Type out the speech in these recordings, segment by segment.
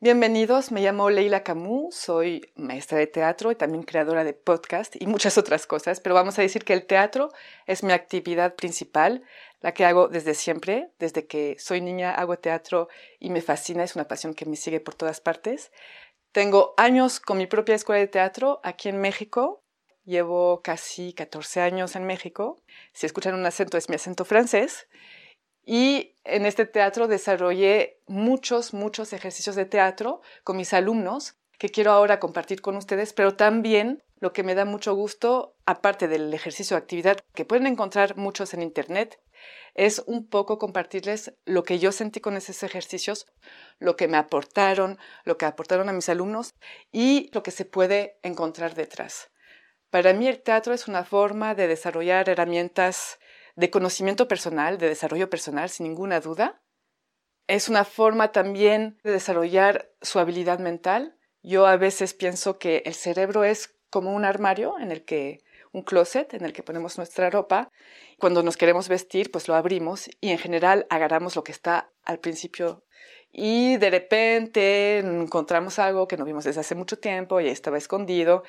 Bienvenidos, me llamo Leila Camus, soy maestra de teatro y también creadora de podcast y muchas otras cosas, pero vamos a decir que el teatro es mi actividad principal, la que hago desde siempre, desde que soy niña hago teatro y me fascina, es una pasión que me sigue por todas partes. Tengo años con mi propia escuela de teatro aquí en México, llevo casi 14 años en México, si escuchan un acento es mi acento francés y en este teatro desarrollé muchos, muchos ejercicios de teatro con mis alumnos que quiero ahora compartir con ustedes, pero también lo que me da mucho gusto, aparte del ejercicio de actividad que pueden encontrar muchos en Internet, es un poco compartirles lo que yo sentí con esos ejercicios, lo que me aportaron, lo que aportaron a mis alumnos y lo que se puede encontrar detrás. Para mí el teatro es una forma de desarrollar herramientas de conocimiento personal, de desarrollo personal, sin ninguna duda. Es una forma también de desarrollar su habilidad mental. Yo a veces pienso que el cerebro es como un armario en el que un closet en el que ponemos nuestra ropa. Cuando nos queremos vestir, pues lo abrimos y en general agarramos lo que está al principio y de repente encontramos algo que no vimos desde hace mucho tiempo y estaba escondido.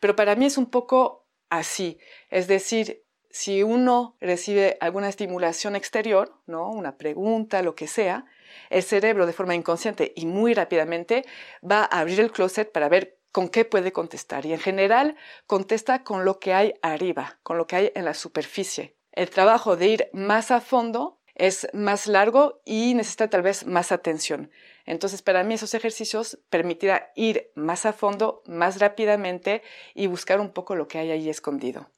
Pero para mí es un poco así, es decir, si uno recibe alguna estimulación exterior, ¿no? una pregunta, lo que sea, el cerebro de forma inconsciente y muy rápidamente va a abrir el closet para ver con qué puede contestar. Y en general contesta con lo que hay arriba, con lo que hay en la superficie. El trabajo de ir más a fondo es más largo y necesita tal vez más atención. Entonces, para mí esos ejercicios permitirá ir más a fondo, más rápidamente y buscar un poco lo que hay ahí escondido.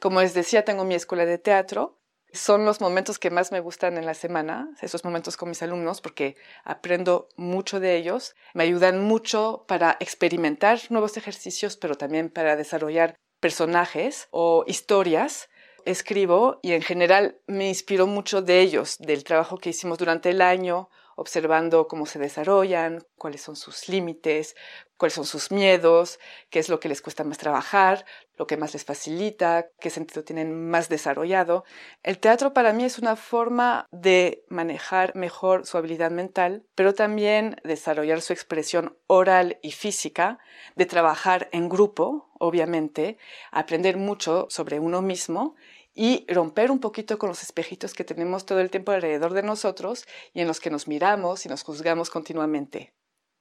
Como les decía, tengo mi escuela de teatro. Son los momentos que más me gustan en la semana, esos momentos con mis alumnos, porque aprendo mucho de ellos. Me ayudan mucho para experimentar nuevos ejercicios, pero también para desarrollar personajes o historias. Escribo y en general me inspiro mucho de ellos, del trabajo que hicimos durante el año, observando cómo se desarrollan, cuáles son sus límites, cuáles son sus miedos, qué es lo que les cuesta más trabajar, lo que más les facilita, qué sentido tienen más desarrollado. El teatro para mí es una forma de manejar mejor su habilidad mental, pero también desarrollar su expresión oral y física, de trabajar en grupo, obviamente, aprender mucho sobre uno mismo y romper un poquito con los espejitos que tenemos todo el tiempo alrededor de nosotros y en los que nos miramos y nos juzgamos continuamente.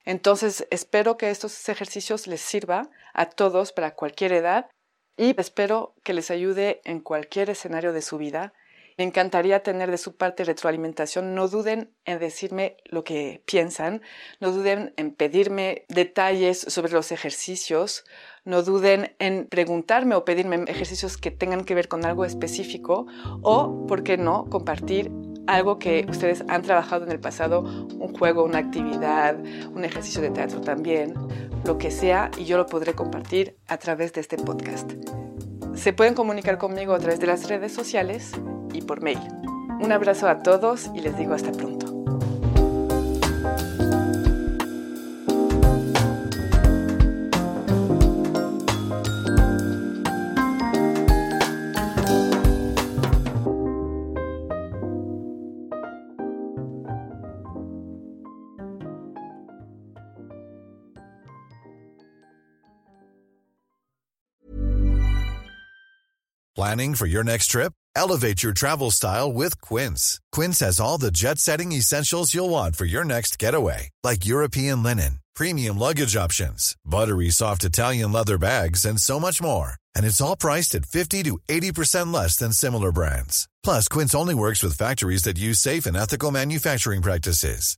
Entonces, espero que estos ejercicios les sirva a todos para cualquier edad y espero que les ayude en cualquier escenario de su vida. Me encantaría tener de su parte retroalimentación. No duden en decirme lo que piensan, no duden en pedirme detalles sobre los ejercicios, no duden en preguntarme o pedirme ejercicios que tengan que ver con algo específico o, ¿por qué no?, compartir algo que ustedes han trabajado en el pasado, un juego, una actividad, un ejercicio de teatro también, lo que sea, y yo lo podré compartir a través de este podcast. Se pueden comunicar conmigo a través de las redes sociales y por mail. Un abrazo a todos y les digo hasta pronto. Planning for your next trip? Elevate your travel style with Quince. Quince has all the jet setting essentials you'll want for your next getaway, like European linen, premium luggage options, buttery soft Italian leather bags, and so much more. And it's all priced at 50 to 80% less than similar brands. Plus, Quince only works with factories that use safe and ethical manufacturing practices.